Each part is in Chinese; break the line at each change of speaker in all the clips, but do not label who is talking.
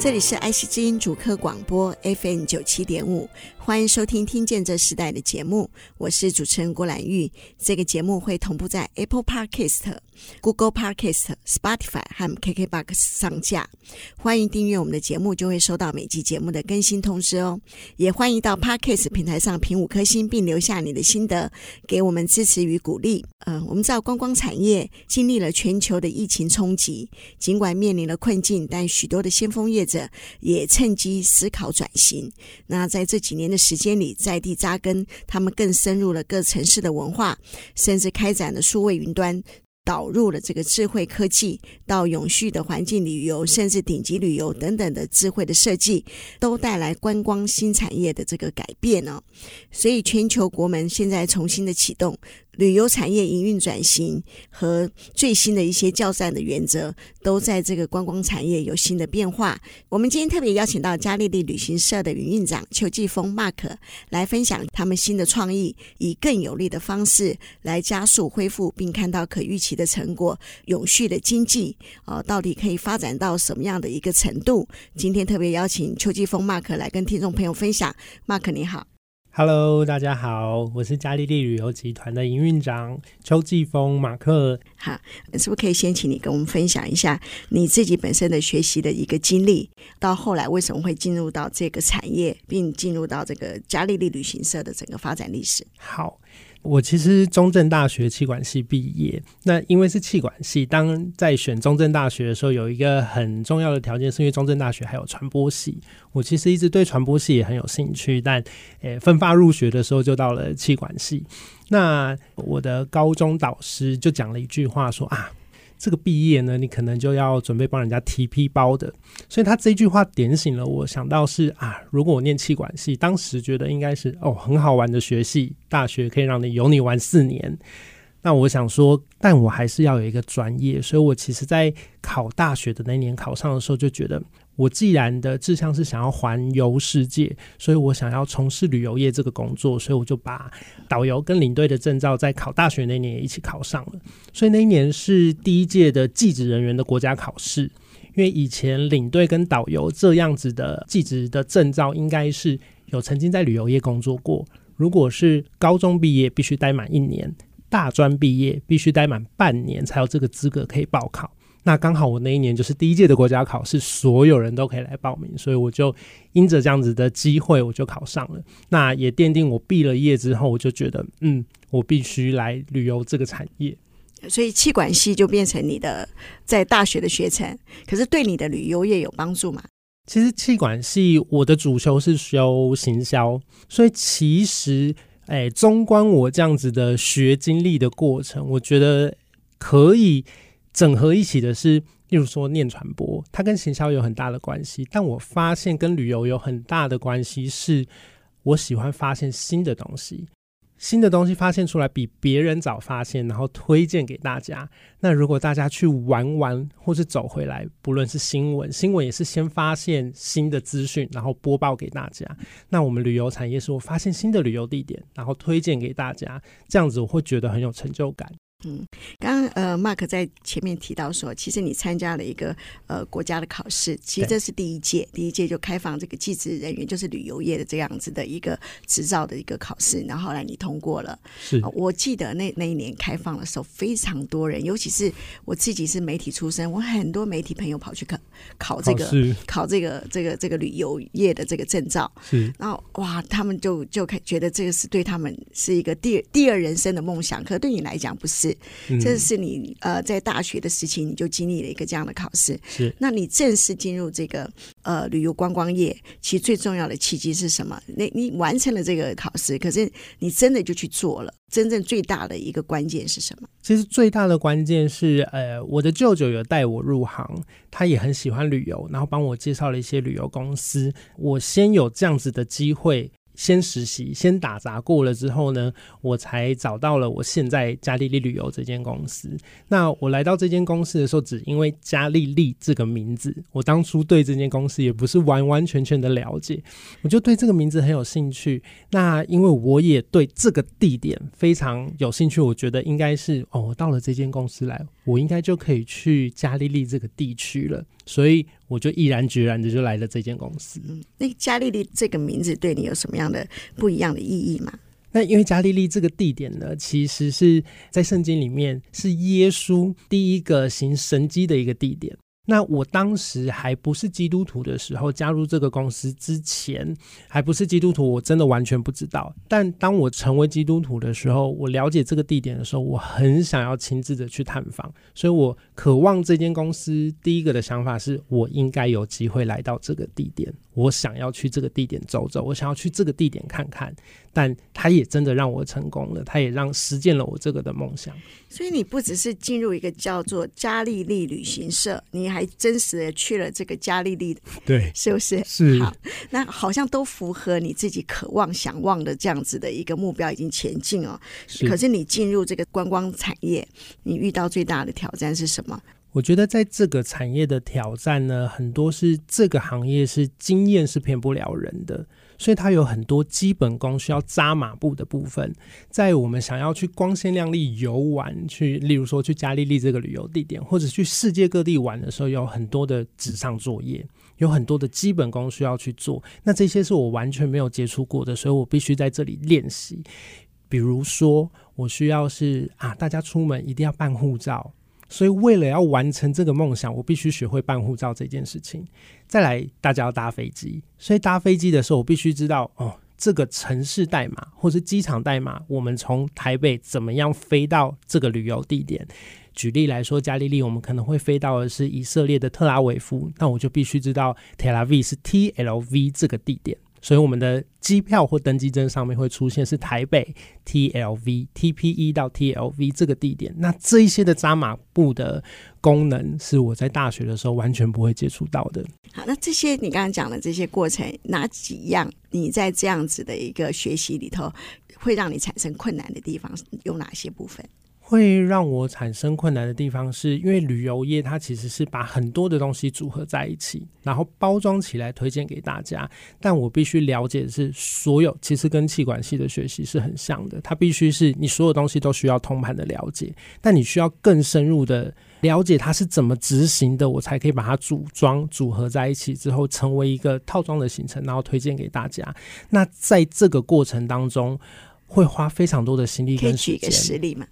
这里是爱惜之音主客广播 FM 九七点五。欢迎收听《听见这时代》的节目，我是主持人郭兰玉。这个节目会同步在 Apple Podcast、Google Podcast、Spotify 和 KKBox 上架。欢迎订阅我们的节目，就会收到每集节目的更新通知哦。也欢迎到 Podcast 平台上评五颗星，并留下你的心得，给我们支持与鼓励。嗯、我们知道观光产业经历了全球的疫情冲击，尽管面临了困境，但许多的先锋业者也趁机思考转型。那在这几年的时间里，在地扎根，他们更深入了各城市的文化，甚至开展了数位云端，导入了这个智慧科技，到永续的环境旅游，甚至顶级旅游等等的智慧的设计，都带来观光新产业的这个改变哦。所以，全球国门现在重新的启动。旅游产业营运转型和最新的一些教战的原则，都在这个观光产业有新的变化。我们今天特别邀请到嘉丽丽旅行社的营运长邱继峰 Mark 来分享他们新的创意，以更有力的方式来加速恢复，并看到可预期的成果。永续的经济啊，到底可以发展到什么样的一个程度？今天特别邀请邱继峰 Mark 来跟听众朋友分享。Mark 你好。
Hello，大家好，我是嘉利利旅游集团的营运长邱继峰马克。
好，是不是可以先请你跟我们分享一下你自己本身的学习的一个经历，到后来为什么会进入到这个产业，并进入到这个嘉利利旅行社的整个发展历史？
好。我其实中正大学气管系毕业，那因为是气管系，当在选中正大学的时候，有一个很重要的条件，是因为中正大学还有传播系。我其实一直对传播系也很有兴趣，但诶，分发入学的时候就到了气管系。那我的高中导师就讲了一句话说啊。这个毕业呢，你可能就要准备帮人家提批包的，所以他这句话点醒了我，想到是啊，如果我念气管系，当时觉得应该是哦很好玩的学系，大学可以让你有你玩四年。那我想说，但我还是要有一个专业，所以我其实在考大学的那年考上的时候就觉得。我既然的志向是想要环游世界，所以我想要从事旅游业这个工作，所以我就把导游跟领队的证照在考大学那年也一起考上了。所以那一年是第一届的技职人员的国家考试，因为以前领队跟导游这样子的技职的证照，应该是有曾经在旅游业工作过。如果是高中毕业，必须待满一年；大专毕业，必须待满半年，才有这个资格可以报考。那刚好我那一年就是第一届的国家考试，所有人都可以来报名，所以我就因着这样子的机会，我就考上了。那也奠定我毕了业之后，我就觉得，嗯，我必须来旅游这个产业。
所以气管系就变成你的在大学的学程，可是对你的旅游业有帮助吗？
其实气管系我的主修是修行销，所以其实，哎，纵观我这样子的学经历的过程，我觉得可以。整合一起的是，例如说念传播，它跟行销有很大的关系。但我发现跟旅游有很大的关系，是我喜欢发现新的东西，新的东西发现出来比别人早发现，然后推荐给大家。那如果大家去玩玩或是走回来，不论是新闻，新闻也是先发现新的资讯，然后播报给大家。那我们旅游产业是我发现新的旅游地点，然后推荐给大家，这样子我会觉得很有成就感。
嗯，刚刚呃，Mark 在前面提到说，其实你参加了一个呃国家的考试，其实这是第一届，第一届就开放这个技职人员，就是旅游业的这样子的一个执照的一个考试，然后后来你通过了。
是，
呃、我记得那那一年开放的时候，非常多人，尤其是我自己是媒体出身，我很多媒体朋友跑去考考这个考这个这个这个旅游业的这个证照，
是，
然后哇，他们就就开觉得这个是对他们是一个第第二人生的梦想，可对你来讲不是。这是你呃在大学的时期你就经历了一个这样的考试，
是。
那你正式进入这个呃旅游观光业，其实最重要的契机是什么？那你完成了这个考试，可是你真的就去做了，真正最大的一个关键是什么？
其实最大的关键是，呃，我的舅舅有带我入行，他也很喜欢旅游，然后帮我介绍了一些旅游公司。我先有这样子的机会。先实习，先打杂过了之后呢，我才找到了我现在加利利旅游这间公司。那我来到这间公司的时候，只因为加利利这个名字，我当初对这间公司也不是完完全全的了解，我就对这个名字很有兴趣。那因为我也对这个地点非常有兴趣，我觉得应该是哦，我到了这间公司来，我应该就可以去加利利这个地区了。所以我就毅然决然的就来了这间公司。
嗯，那加利利这个名字对你有什么样的不一样的意义吗？
那因为加利利这个地点呢，其实是在圣经里面是耶稣第一个行神迹的一个地点。那我当时还不是基督徒的时候，加入这个公司之前，还不是基督徒，我真的完全不知道。但当我成为基督徒的时候，我了解这个地点的时候，我很想要亲自的去探访，所以我渴望这间公司第一个的想法是我应该有机会来到这个地点。我想要去这个地点走走，我想要去这个地点看看，但他也真的让我成功了，他也让实践了我这个的梦想。
所以你不只是进入一个叫做加利利旅行社，你还真实的去了这个加利利，
对，
是不是？
是。
好，那好像都符合你自己渴望、想望的这样子的一个目标，已经前进哦。是。可是你进入这个观光产业，你遇到最大的挑战是什么？
我觉得在这个产业的挑战呢，很多是这个行业是经验是骗不了人的，所以它有很多基本功需要扎马步的部分。在我们想要去光鲜亮丽游玩，去例如说去加利利这个旅游地点，或者去世界各地玩的时候，有很多的纸上作业，有很多的基本功需要去做。那这些是我完全没有接触过的，所以我必须在这里练习。比如说，我需要是啊，大家出门一定要办护照。所以，为了要完成这个梦想，我必须学会办护照这件事情。再来，大家要搭飞机，所以搭飞机的时候，我必须知道哦，这个城市代码或是机场代码，我们从台北怎么样飞到这个旅游地点。举例来说，加利利我们可能会飞到的是以色列的特拉维夫，那我就必须知道 Tel Aviv 是 T L V 这个地点。所以我们的机票或登机证上面会出现是台北 T L V T P E 到 T L V 这个地点。那这一些的扎马步的功能是我在大学的时候完全不会接触到的。
好，那这些你刚刚讲的这些过程，哪几样你在这样子的一个学习里头会让你产生困难的地方有哪些部分？
会让我产生困难的地方，是因为旅游业它其实是把很多的东西组合在一起，然后包装起来推荐给大家。但我必须了解的是，所有其实跟气管系的学习是很像的，它必须是你所有东西都需要通盘的了解，但你需要更深入的了解它是怎么执行的，我才可以把它组装组合在一起之后，成为一个套装的行程，然后推荐给大家。那在这个过程当中，会花非常多的心力跟时间。
可以举个实例吗？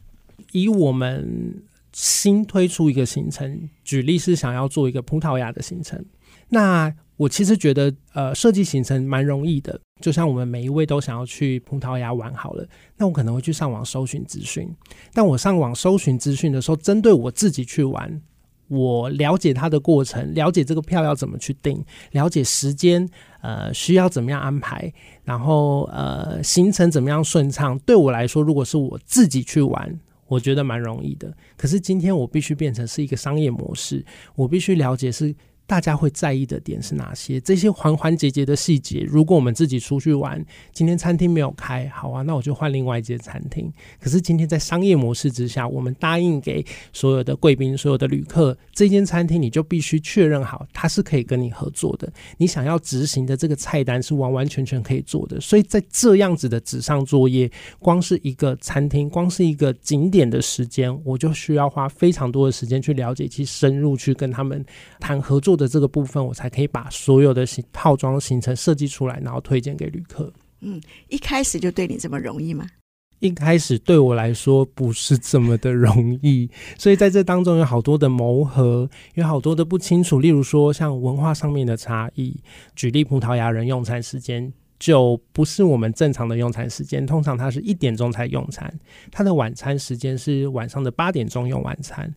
以我们新推出一个行程，举例是想要做一个葡萄牙的行程。那我其实觉得，呃，设计行程蛮容易的。就像我们每一位都想要去葡萄牙玩好了，那我可能会去上网搜寻资讯。但我上网搜寻资讯的时候，针对我自己去玩，我了解它的过程，了解这个票要怎么去订，了解时间，呃，需要怎么样安排，然后呃，行程怎么样顺畅。对我来说，如果是我自己去玩。我觉得蛮容易的，可是今天我必须变成是一个商业模式，我必须了解是。大家会在意的点是哪些？这些环环节节的细节，如果我们自己出去玩，今天餐厅没有开，好啊，那我就换另外一间餐厅。可是今天在商业模式之下，我们答应给所有的贵宾、所有的旅客，这间餐厅你就必须确认好，它是可以跟你合作的。你想要执行的这个菜单是完完全全可以做的。所以在这样子的纸上作业，光是一个餐厅，光是一个景点的时间，我就需要花非常多的时间去了解，去深入去跟他们谈合作的这个部分，我才可以把所有的行套装行程设计出来，然后推荐给旅客。
嗯，一开始就对你这么容易吗？
一开始对我来说不是这么的容易，所以在这当中有好多的磨合，有好多的不清楚。例如说，像文化上面的差异。举例，葡萄牙人用餐时间就不是我们正常的用餐时间，通常他是一点钟才用餐，他的晚餐时间是晚上的八点钟用晚餐。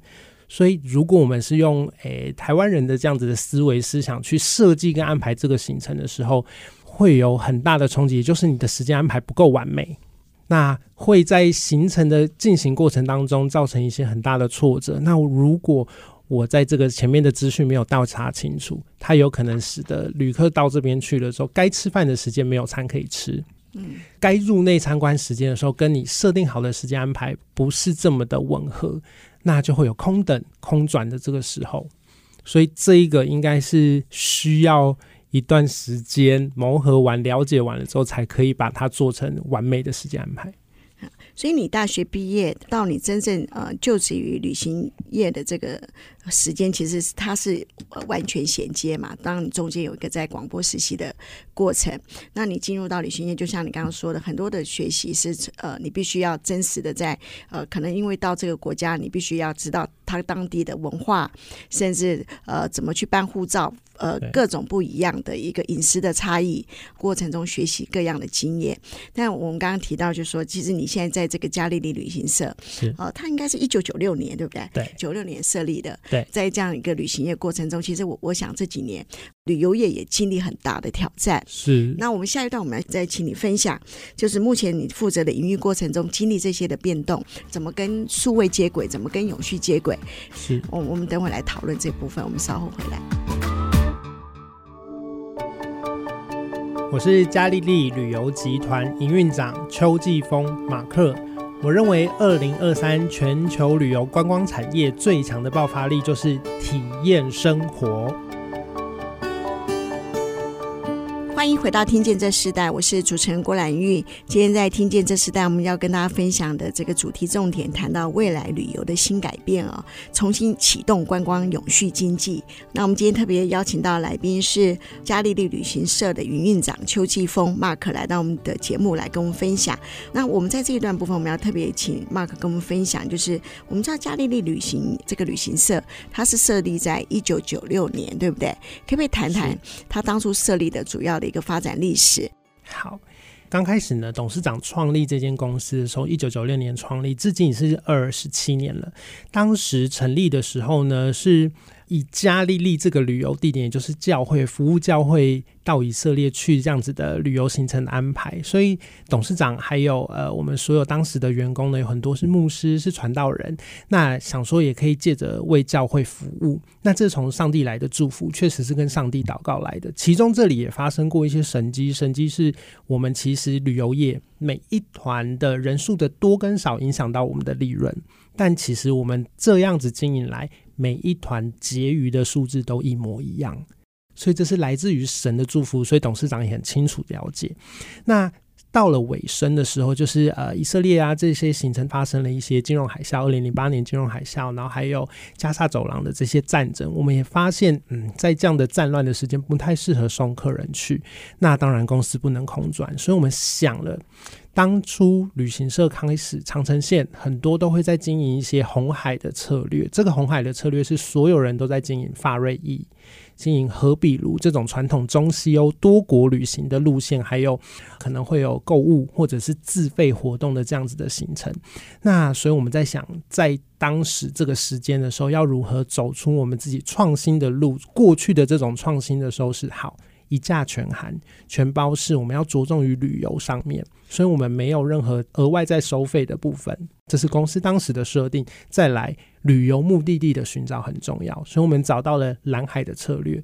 所以，如果我们是用诶、欸、台湾人的这样子的思维思想去设计跟安排这个行程的时候，会有很大的冲击，就是你的时间安排不够完美，那会在行程的进行过程当中造成一些很大的挫折。那如果我在这个前面的资讯没有调查清楚，它有可能使得旅客到这边去了之后，该吃饭的时间没有餐可以吃。嗯，该入内参观时间的时候，跟你设定好的时间安排不是这么的吻合，那就会有空等空转的这个时候。所以这一个应该是需要一段时间磨合完、了解完了之后，才可以把它做成完美的时间安排。
所以你大学毕业到你真正呃就职于旅行业的这个时间，其实它是完全衔接嘛。当你中间有一个在广播实习的过程，那你进入到旅行业，就像你刚刚说的，很多的学习是呃你必须要真实的在呃可能因为到这个国家，你必须要知道它当地的文化，甚至呃怎么去办护照。呃，各种不一样的一个饮食的差异过程中学习各样的经验。但我们刚刚提到，就是说，其实你现在在这个嘉利利旅行社，是呃，它应该是一九九六年，对不对？
对，
九六年设立的。
对，
在这样一个旅行业过程中，其实我我想这几年旅游业也经历很大的挑战。
是。
那我们下一段，我们来再请你分享，就是目前你负责的营运过程中经历这些的变动，怎么跟数位接轨，怎么跟永续接轨？
是。
我我们等会来讨论这部分，我们稍后回来。
我是嘉利利旅游集团营运长邱继峰马克。我认为，二零二三全球旅游观光产业最强的爆发力就是体验生活。
欢迎回到《听见这时代》，我是主持人郭兰玉。今天在《听见这时代》，我们要跟大家分享的这个主题重点，谈到未来旅游的新改变啊、哦，重新启动观光永续经济。那我们今天特别邀请到来宾是嘉利利旅行社的营运长邱继峰 Mark 来到我们的节目来跟我们分享。那我们在这一段部分，我们要特别请 Mark 跟我们分享，就是我们知道嘉利利旅行这个旅行社，它是设立在一九九六年，对不对？可不可以谈谈它当初设立的主要的？一个发展历史。
好，刚开始呢，董事长创立这间公司的时候，一九九六年创立，至今已是二十七年了。当时成立的时候呢，是。以加利利这个旅游地点，也就是教会服务教会到以色列去这样子的旅游行程的安排，所以董事长还有呃我们所有当时的员工呢，有很多是牧师是传道人，那想说也可以借着为教会服务，那这从上帝来的祝福，确实是跟上帝祷告来的。其中这里也发生过一些神迹，神迹是我们其实旅游业每一团的人数的多跟少影响到我们的利润，但其实我们这样子经营来。每一团结余的数字都一模一样，所以这是来自于神的祝福，所以董事长也很清楚了解。那到了尾声的时候，就是呃，以色列啊这些行程发生了一些金融海啸，二零零八年金融海啸，然后还有加沙走廊的这些战争，我们也发现，嗯，在这样的战乱的时间不太适合送客人去。那当然公司不能空转，所以我们想了。当初旅行社开始长城线，很多都会在经营一些红海的策略。这个红海的策略是所有人都在经营法瑞意、经营和比如这种传统中西欧多国旅行的路线，还有可能会有购物或者是自费活动的这样子的行程。那所以我们在想，在当时这个时间的时候，要如何走出我们自己创新的路？过去的这种创新的时候是好。一价全含，全包式，我们要着重于旅游上面，所以我们没有任何额外在收费的部分，这是公司当时的设定。再来，旅游目的地的寻找很重要，所以我们找到了蓝海的策略。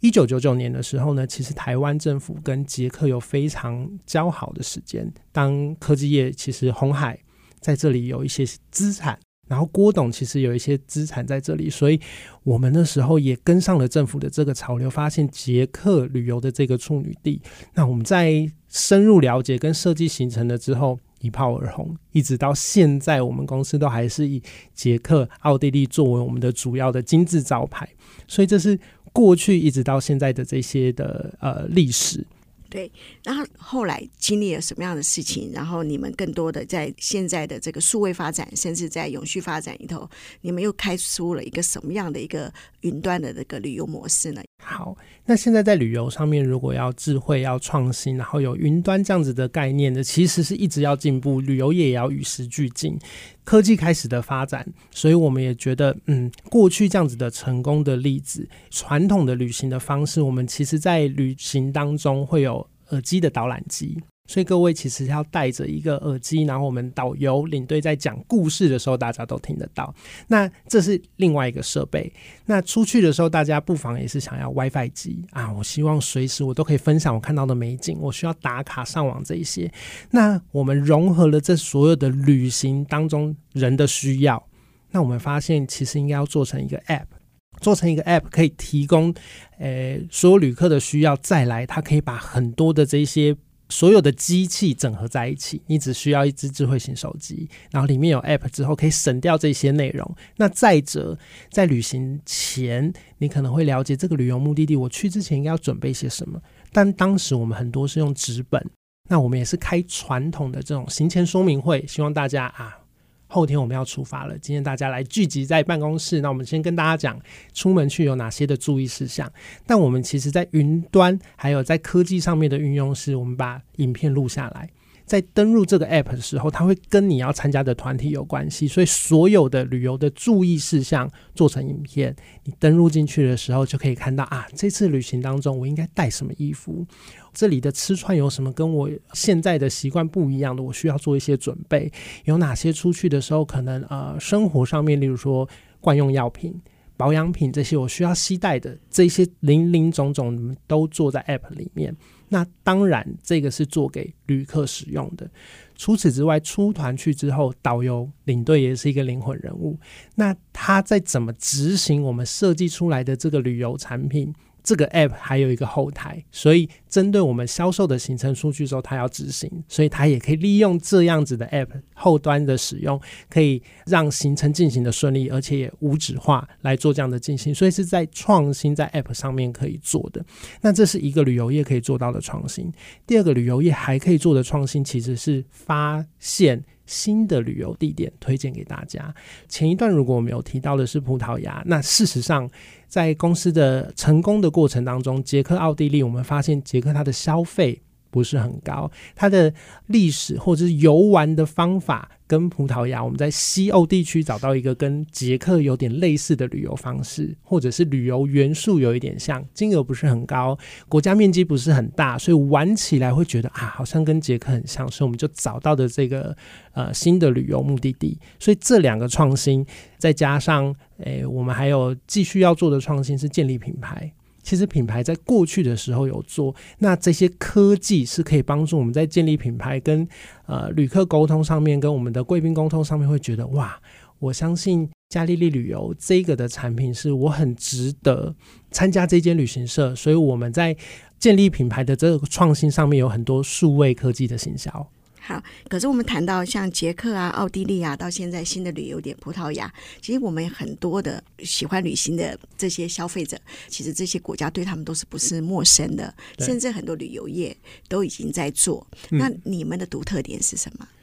一九九九年的时候呢，其实台湾政府跟捷克有非常交好的时间，当科技业其实红海在这里有一些资产。然后郭董其实有一些资产在这里，所以我们那时候也跟上了政府的这个潮流，发现捷克旅游的这个处女地。那我们在深入了解跟设计形成了之后，一炮而红，一直到现在，我们公司都还是以捷克、奥地利作为我们的主要的金字招牌。所以这是过去一直到现在的这些的呃历史。
对，然后后来经历了什么样的事情？然后你们更多的在现在的这个数位发展，甚至在永续发展里头，你们又开出了一个什么样的一个云端的这个旅游模式呢？
好，那现在在旅游上面，如果要智慧、要创新，然后有云端这样子的概念的，其实是一直要进步，旅游业也要与时俱进，科技开始的发展，所以我们也觉得，嗯，过去这样子的成功的例子，传统的旅行的方式，我们其实在旅行当中会有耳机的导览机，所以各位其实要带着一个耳机，然后我们导游领队在讲故事的时候，大家都听得到。那这是另外一个设备。那出去的时候，大家不妨也是想要 WiFi 机啊，我希望随时我都可以分享我看到的美景，我需要打卡上网这一些。那我们融合了这所有的旅行当中人的需要，那我们发现其实应该要做成一个 App，做成一个 App 可以提供，呃，所有旅客的需要，再来它可以把很多的这些。所有的机器整合在一起，你只需要一只智慧型手机，然后里面有 App 之后，可以省掉这些内容。那再者，在旅行前，你可能会了解这个旅游目的地，我去之前应该要准备些什么。但当时我们很多是用纸本，那我们也是开传统的这种行前说明会，希望大家啊。后天我们要出发了，今天大家来聚集在办公室，那我们先跟大家讲出门去有哪些的注意事项。但我们其实在云端还有在科技上面的运用是，我们把影片录下来。在登入这个 app 的时候，它会跟你要参加的团体有关系，所以所有的旅游的注意事项做成影片，你登入进去的时候就可以看到啊，这次旅行当中我应该带什么衣服，这里的吃穿有什么跟我现在的习惯不一样的，我需要做一些准备，有哪些出去的时候可能呃生活上面，例如说惯用药品。保养品这些我需要携带的这些零零总总都做在 App 里面。那当然，这个是做给旅客使用的。除此之外，出团去之后，导游领队也是一个灵魂人物。那他在怎么执行我们设计出来的这个旅游产品？这个 app 还有一个后台，所以针对我们销售的行程数据之后，它要执行，所以它也可以利用这样子的 app 后端的使用，可以让行程进行的顺利，而且也无纸化来做这样的进行，所以是在创新在 app 上面可以做的。那这是一个旅游业可以做到的创新。第二个旅游业还可以做的创新，其实是发现新的旅游地点推荐给大家。前一段如果我们有提到的是葡萄牙，那事实上。在公司的成功的过程当中，捷克、奥地利，我们发现捷克它的消费不是很高，它的历史或者是游玩的方法跟葡萄牙，我们在西欧地区找到一个跟捷克有点类似的旅游方式，或者是旅游元素有一点像，金额不是很高，国家面积不是很大，所以玩起来会觉得啊，好像跟捷克很像，所以我们就找到的这个呃新的旅游目的地。所以这两个创新，再加上诶、我们还有继续要做的创新是建立品牌。其实品牌在过去的时候有做，那这些科技是可以帮助我们在建立品牌跟呃旅客沟通上面，跟我们的贵宾沟通上面，会觉得哇，我相信嘉利利旅游这个的产品是我很值得参加这间旅行社，所以我们在建立品牌的这个创新上面有很多数位科技的行销。
好，可是我们谈到像捷克啊、奥地利啊，到现在新的旅游点葡萄牙，其实我们很多的喜欢旅行的这些消费者，其实这些国家对他们都是不是陌生的，甚至很多旅游业都已经在做。那你们的独特点是什么？嗯，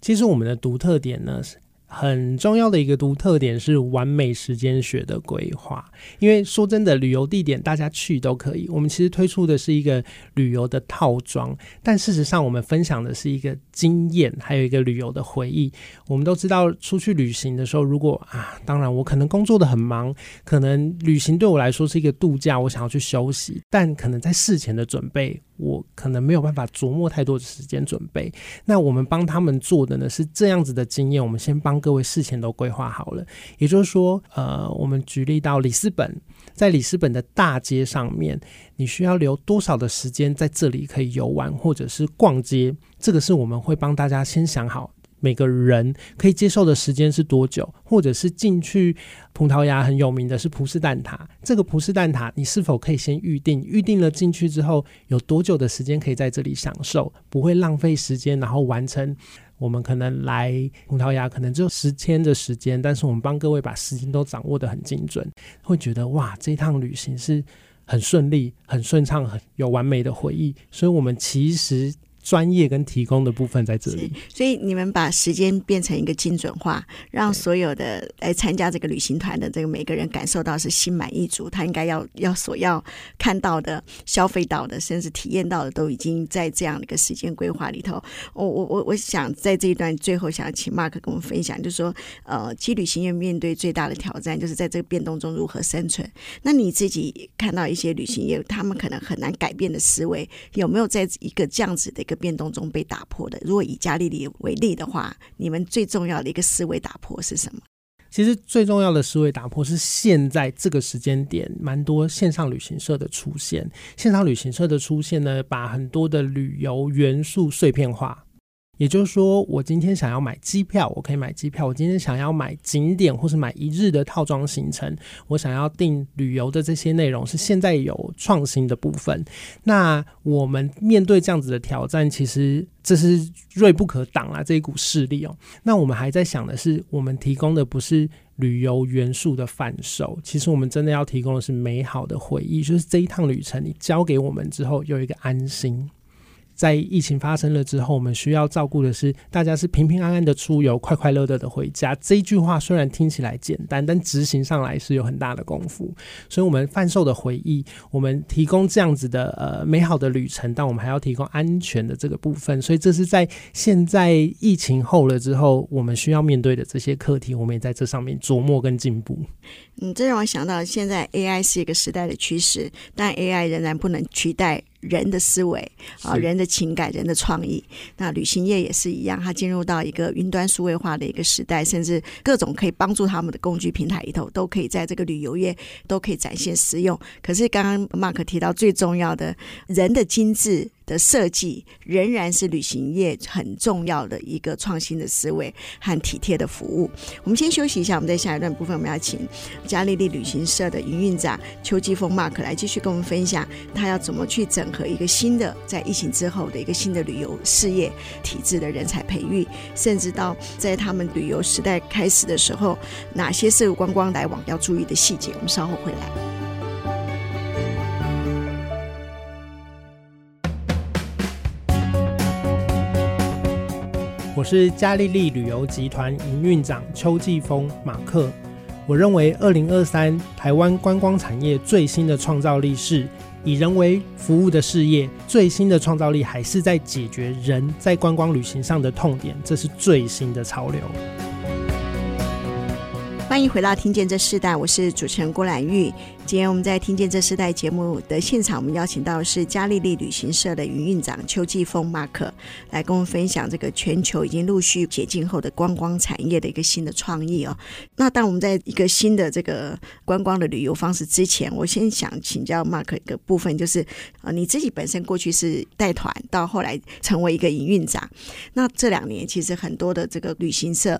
其实我们的独特点呢是。很重要的一个独特点是完美时间学的规划，因为说真的，旅游地点大家去都可以。我们其实推出的是一个旅游的套装，但事实上我们分享的是一个经验，还有一个旅游的回忆。我们都知道，出去旅行的时候，如果啊，当然我可能工作的很忙，可能旅行对我来说是一个度假，我想要去休息，但可能在事前的准备。我可能没有办法琢磨太多的时间准备，那我们帮他们做的呢是这样子的经验，我们先帮各位事前都规划好了。也就是说，呃，我们举例到里斯本，在里斯本的大街上面，你需要留多少的时间在这里可以游玩或者是逛街，这个是我们会帮大家先想好。每个人可以接受的时间是多久？或者是进去葡萄牙很有名的是葡式蛋挞，这个葡式蛋挞你是否可以先预定？预定了进去之后有多久的时间可以在这里享受，不会浪费时间，然后完成我们可能来葡萄牙可能只有十天的时间，但是我们帮各位把时间都掌握得很精准，会觉得哇，这趟旅行是很顺利、很顺畅、很有完美的回忆。所以，我们其实。专业跟提供的部分在这里，
所以你们把时间变成一个精准化，让所有的来参加这个旅行团的这个每个人感受到是心满意足，他应该要要所要看到的、消费到的，甚至体验到的，都已经在这样的一个时间规划里头。我我我我想在这一段最后想请 Mark 跟我们分享，就是说，呃，其实旅行业面对最大的挑战就是在这个变动中如何生存。那你自己看到一些旅行业他们可能很难改变的思维，有没有在一个这样子的一个变动中被打破的？如果以嘉利利为例的话，你们最重要的一个思维打破是什么？
其实最重要的思维打破是现在这个时间点，蛮多线上旅行社的出现。线上旅行社的出现呢，把很多的旅游元素碎片化。也就是说，我今天想要买机票，我可以买机票；我今天想要买景点，或是买一日的套装行程，我想要订旅游的这些内容，是现在有创新的部分。那我们面对这样子的挑战，其实这是锐不可挡啊，这一股势力哦。那我们还在想的是，我们提供的不是旅游元素的贩售，其实我们真的要提供的是美好的回忆，就是这一趟旅程，你交给我们之后，有一个安心。在疫情发生了之后，我们需要照顾的是大家是平平安安的出游，快快乐乐的回家。这句话虽然听起来简单，但执行上来是有很大的功夫。所以，我们贩售的回忆，我们提供这样子的呃美好的旅程，但我们还要提供安全的这个部分。所以，这是在现在疫情后了之后，我们需要面对的这些课题，我们也在这上面琢磨跟进步。
嗯，这让我想到，现在 AI 是一个时代的趋势，但 AI 仍然不能取代。人的思维啊，人的情感，人的创意。那旅行业也是一样，它进入到一个云端数位化的一个时代，甚至各种可以帮助他们的工具平台里头，都可以在这个旅游业都可以展现实用。可是刚刚 Mark 提到最重要的，人的精致。的设计仍然是旅行业很重要的一个创新的思维和体贴的服务。我们先休息一下，我们在下一段部分，我们要请嘉丽丽旅行社的营运长邱继峰 Mark 来继续跟我们分享，他要怎么去整合一个新的在疫情之后的一个新的旅游事业体制的人才培育，甚至到在他们旅游时代开始的时候，哪些是观光来往要注意的细节。我们稍后回来。
我是嘉利利旅游集团营运长邱继峰马克。我认为，二零二三台湾观光产业最新的创造力是以人为服务的事业，最新的创造力还是在解决人在观光旅行上的痛点，这是最新的潮流。
欢迎回到《听见这世代》，我是主持人郭兰玉。今天我们在《听见这世代》节目的现场，我们邀请到的是嘉丽丽旅行社的营运长邱季丰 Mark 来跟我们分享这个全球已经陆续解禁后的观光产业的一个新的创意哦。那当我们在一个新的这个观光的旅游方式之前，我先想请教 Mark 一个部分，就是呃，你自己本身过去是带团，到后来成为一个营运长，那这两年其实很多的这个旅行社。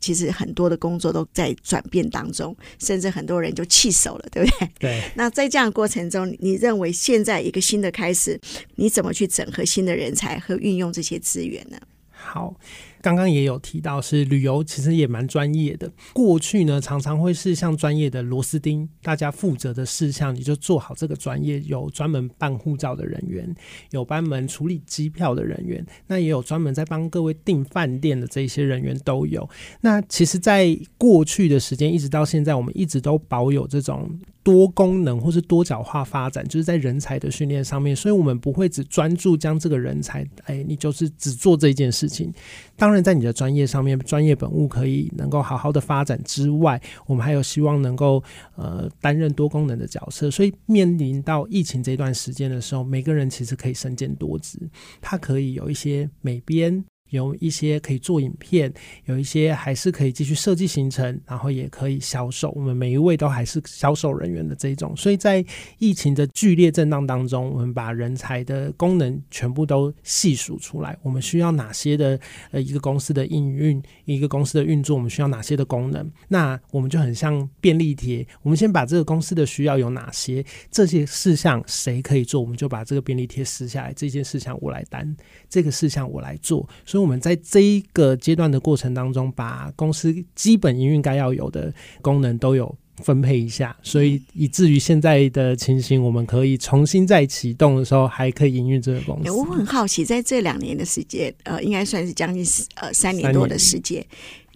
其实很多的工作都在转变当中，甚至很多人就弃守了，对不对？
对。
那在这样的过程中，你认为现在一个新的开始，你怎么去整合新的人才和运用这些资源呢？
好。刚刚也有提到，是旅游其实也蛮专业的。过去呢，常常会是像专业的螺丝钉，大家负责的事项，你就做好这个专业。有专门办护照的人员，有专门处理机票的人员，那也有专门在帮各位订饭店的这些人员都有。那其实，在过去的时间一直到现在，我们一直都保有这种多功能或是多角化发展，就是在人才的训练上面。所以，我们不会只专注将这个人才，哎，你就是只做这件事情。当然，在你的专业上面，专业本务可以能够好好的发展之外，我们还有希望能够呃担任多功能的角色。所以面临到疫情这段时间的时候，每个人其实可以身兼多职，他可以有一些美编。有一些可以做影片，有一些还是可以继续设计行程，然后也可以销售。我们每一位都还是销售人员的这种，所以在疫情的剧烈震荡当中，我们把人才的功能全部都细数出来。我们需要哪些的呃一个公司的营运，一个公司的运作，我们需要哪些的功能？那我们就很像便利贴，我们先把这个公司的需要有哪些，这些事项谁可以做，我们就把这个便利贴撕下来。这件事项我来担，这个事项我来做。所以。我们在这一个阶段的过程当中，把公司基本营运该要有的功能都有分配一下，所以以至于现在的情形，我们可以重新再启动的时候，还可以营运这个公司。
我很好奇，在这两年的时间，呃，应该算是将近呃三年多的时间，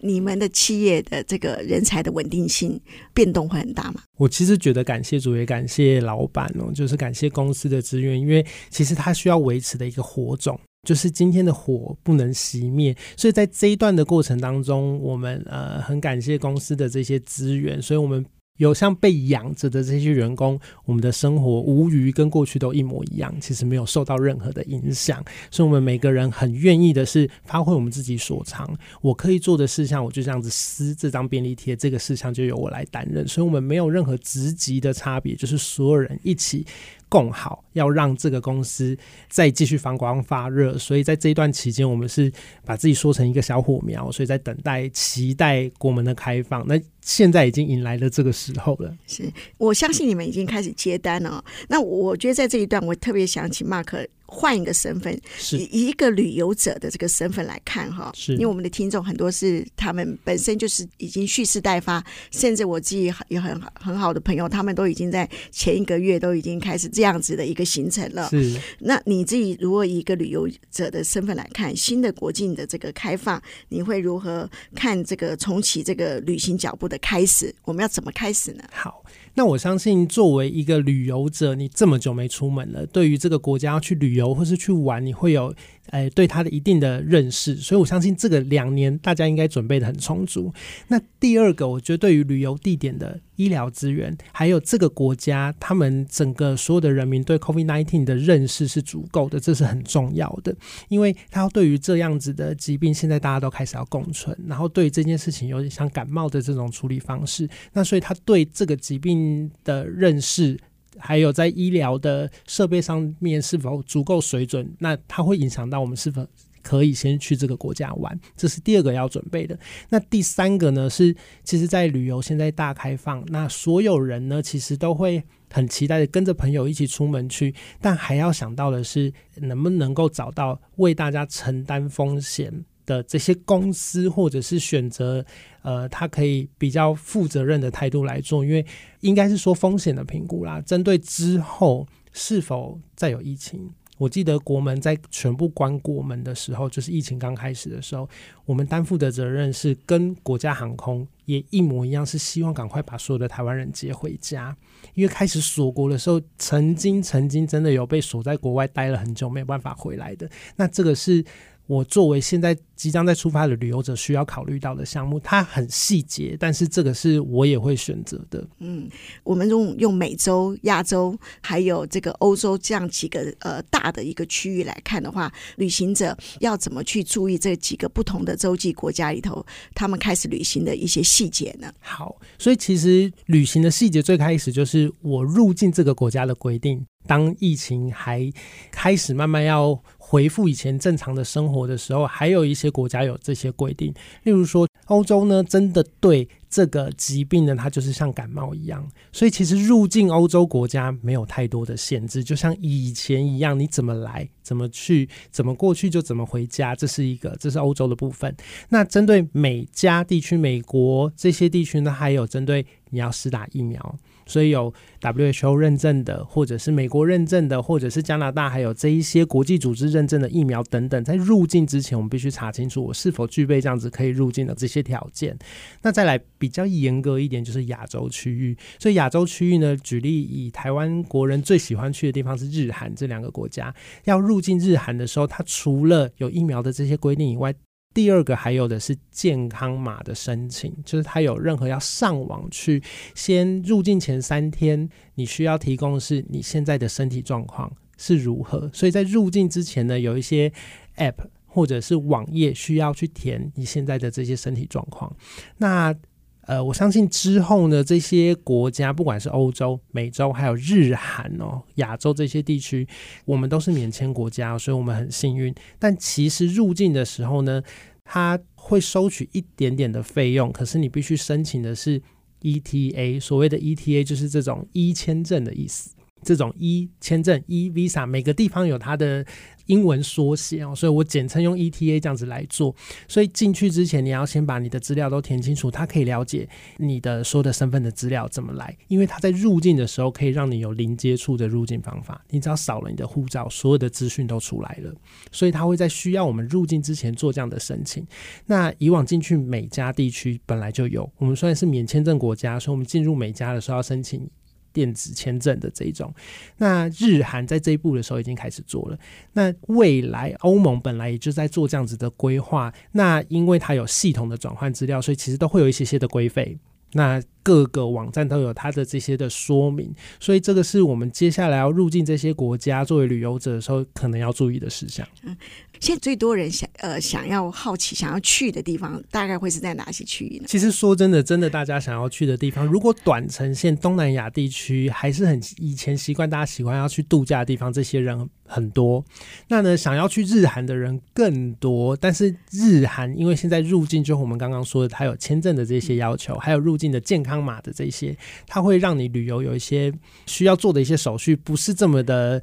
你们的企业的这个人才的稳定性变动会很大吗？
我其实觉得感谢主，也感谢老板哦，就是感谢公司的资源，因为其实它需要维持的一个火种。就是今天的火不能熄灭，所以在这一段的过程当中，我们呃很感谢公司的这些资源，所以我们有像被养着的这些员工，我们的生活无余跟过去都一模一样，其实没有受到任何的影响。所以，我们每个人很愿意的是发挥我们自己所长。我可以做的事项，我就这样子撕这张便利贴，这个事项就由我来担任。所以，我们没有任何职级的差别，就是所有人一起共好，要让这个公司再继续发光发热。所以在这一段期间，我们是把自己说成一个小火苗，所以在等待、期待国门的开放。那现在已经迎来了这个时候了。
是，我相信你们已经开始接单了。那我觉得在这一段，我特别想请 Mark。换一个身份，
是
以一个旅游者的这个身份来看哈，
是
因为我们的听众很多是他们本身就是已经蓄势待发，甚至我自己有很很好的朋友，他们都已经在前一个月都已经开始这样子的一个行程了。
是，
那你自己如果以一个旅游者的身份来看新的国境的这个开放，你会如何看这个重启这个旅行脚步的开始？我们要怎么开始呢？
好。那我相信，作为一个旅游者，你这么久没出门了，对于这个国家去旅游或是去玩，你会有。哎，对他的一定的认识，所以我相信这个两年大家应该准备得很充足。那第二个，我觉得对于旅游地点的医疗资源，还有这个国家他们整个所有的人民对 COVID-19 的认识是足够的，这是很重要的。因为他对于这样子的疾病，现在大家都开始要共存，然后对于这件事情有点像感冒的这种处理方式，那所以他对这个疾病的认识。还有在医疗的设备上面是否足够水准？那它会影响到我们是否可以先去这个国家玩？这是第二个要准备的。那第三个呢？是其实，在旅游现在大开放，那所有人呢，其实都会很期待的跟着朋友一起出门去，但还要想到的是，能不能够找到为大家承担风险的这些公司，或者是选择。呃，他可以比较负责任的态度来做，因为应该是说风险的评估啦。针对之后是否再有疫情，我记得国门在全部关国门的时候，就是疫情刚开始的时候，我们担负的责任是跟国家航空也一模一样，是希望赶快把所有的台湾人接回家。因为开始锁国的时候，曾经曾经真的有被锁在国外待了很久，没有办法回来的。那这个是。我作为现在即将在出发的旅游者，需要考虑到的项目，它很细节，但是这个是我也会选择的。
嗯，我们用用美洲、亚洲还有这个欧洲这样几个呃大的一个区域来看的话，旅行者要怎么去注意这几个不同的洲际国家里头，他们开始旅行的一些细节呢？
好，所以其实旅行的细节最开始就是我入境这个国家的规定。当疫情还开始慢慢要恢复以前正常的生活的时候，还有一些国家有这些规定，例如说欧洲呢，真的对这个疾病呢，它就是像感冒一样，所以其实入境欧洲国家没有太多的限制，就像以前一样，你怎么来、怎么去、怎么过去就怎么回家，这是一个，这是欧洲的部分。那针对美加地区、美国这些地区呢，还有针对你要施打疫苗。所以有 WHO 认证的，或者是美国认证的，或者是加拿大，还有这一些国际组织认证的疫苗等等，在入境之前，我们必须查清楚我是否具备这样子可以入境的这些条件。那再来比较严格一点，就是亚洲区域。所以亚洲区域呢，举例以台湾国人最喜欢去的地方是日韩这两个国家，要入境日韩的时候，它除了有疫苗的这些规定以外，第二个还有的是健康码的申请，就是他有任何要上网去，先入境前三天，你需要提供是你现在的身体状况是如何。所以在入境之前呢，有一些 App 或者是网页需要去填你现在的这些身体状况。那呃，我相信之后呢，这些国家不管是欧洲、美洲，还有日韩哦，亚洲这些地区，我们都是免签国家，所以我们很幸运。但其实入境的时候呢，他会收取一点点的费用，可是你必须申请的是 ETA，所谓的 ETA 就是这种一签证的意思，这种 E 签证 E Visa，每个地方有它的。英文缩写哦，所以我简称用 ETA 这样子来做。所以进去之前，你要先把你的资料都填清楚，他可以了解你的所有的身份的资料怎么来。因为他在入境的时候可以让你有零接触的入境方法，你只要扫了你的护照，所有的资讯都出来了。所以他会在需要我们入境之前做这样的申请。那以往进去美加地区本来就有，我们虽然是免签证国家，所以我们进入美加的时候要申请。电子签证的这一种，那日韩在这一步的时候已经开始做了。那未来欧盟本来也就在做这样子的规划。那因为它有系统的转换资料，所以其实都会有一些些的规费。那各个网站都有它的这些的说明，所以这个是我们接下来要入境这些国家作为旅游者的时候可能要注意的事
项。现在最多人想呃想要好奇想要去的地方，大概会是在哪些区域呢？
其实说真的，真的大家想要去的地方，如果短程线东南亚地区还是很以前习惯大家喜欢要去度假的地方，这些人很多。那呢，想要去日韩的人更多，但是日韩因为现在入境就我们刚刚说的，它有签证的这些要求，还有入境的健康码的这些，它会让你旅游有一些需要做的一些手续，不是这么的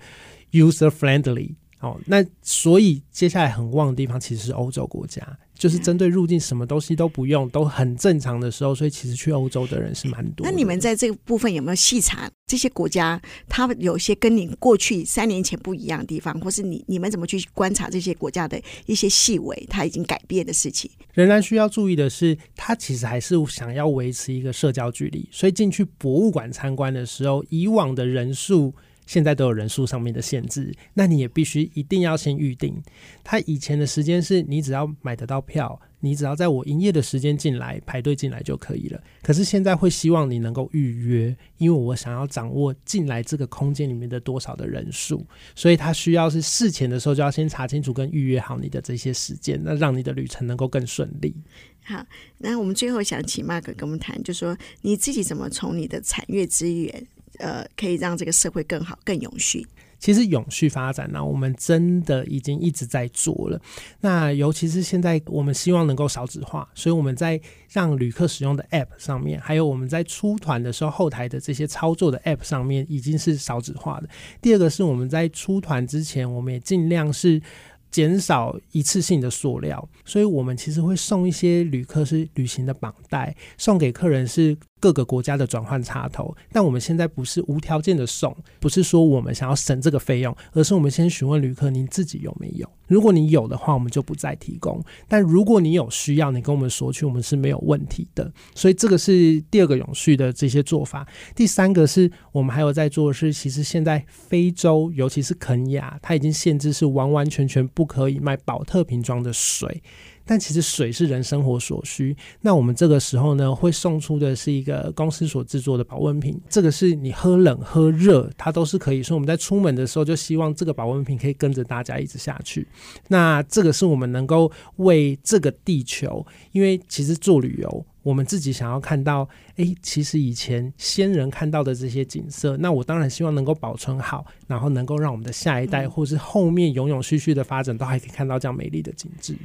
user friendly。哦，那所以接下来很旺的地方其实是欧洲国家，就是针对入境什么东西都不用，都很正常的时候，所以其实去欧洲的人是蛮多。
那你们在这个部分有没有细查这些国家？它有些跟你过去三年前不一样的地方，或是你你们怎么去观察这些国家的一些细微，它已经改变的事情？
仍然需要注意的是，它其实还是想要维持一个社交距离，所以进去博物馆参观的时候，以往的人数。现在都有人数上面的限制，那你也必须一定要先预定。他以前的时间是你只要买得到票，你只要在我营业的时间进来排队进来就可以了。可是现在会希望你能够预约，因为我想要掌握进来这个空间里面的多少的人数，所以他需要是事前的时候就要先查清楚跟预约好你的这些时间，那让你的旅程能够更顺利。
好，那我们最后想请 Mark 跟我们谈，就说你自己怎么从你的产业资源。呃，可以让这个社会更好、更永续。
其实永续发展呢，我们真的已经一直在做了。那尤其是现在，我们希望能够少纸化，所以我们在让旅客使用的 App 上面，还有我们在出团的时候后台的这些操作的 App 上面，已经是少纸化的。第二个是我们在出团之前，我们也尽量是。减少一次性的塑料，所以我们其实会送一些旅客是旅行的绑带，送给客人是各个国家的转换插头。但我们现在不是无条件的送，不是说我们想要省这个费用，而是我们先询问旅客您自己有没有。如果你有的话，我们就不再提供。但如果你有需要，你跟我们索取，我们是没有问题的。所以这个是第二个永续的这些做法。第三个是我们还有在做的是，其实现在非洲，尤其是肯亚，它已经限制是完完全全不。可以卖宝特瓶装的水，但其实水是人生活所需。那我们这个时候呢，会送出的是一个公司所制作的保温瓶，这个是你喝冷喝热，它都是可以。所以我们在出门的时候，就希望这个保温瓶可以跟着大家一直下去。那这个是我们能够为这个地球，因为其实做旅游。我们自己想要看到，诶，其实以前先人看到的这些景色，那我当然希望能够保存好，然后能够让我们的下一代，或是后面永永续续的发展，都还可以看到这样美丽的景致。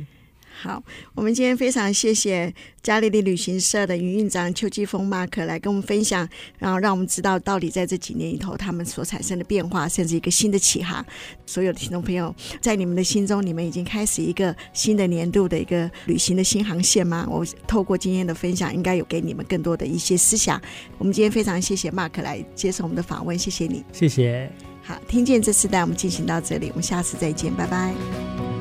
好，我们今天非常谢谢嘉利利旅行社的营运长邱继峰 Mark 来跟我们分享，然后让我们知道到底在这几年里头他们所产生的变化，甚至一个新的启航。所有的听众朋友，在你们的心中，你们已经开始一个新的年度的一个旅行的新航线吗？我透过今天的分享，应该有给你们更多的一些思想。我们今天非常谢谢 Mark 来接受我们的访问，谢谢你，
谢谢。
好，听见这次带，我们进行到这里，我们下次再见，拜拜。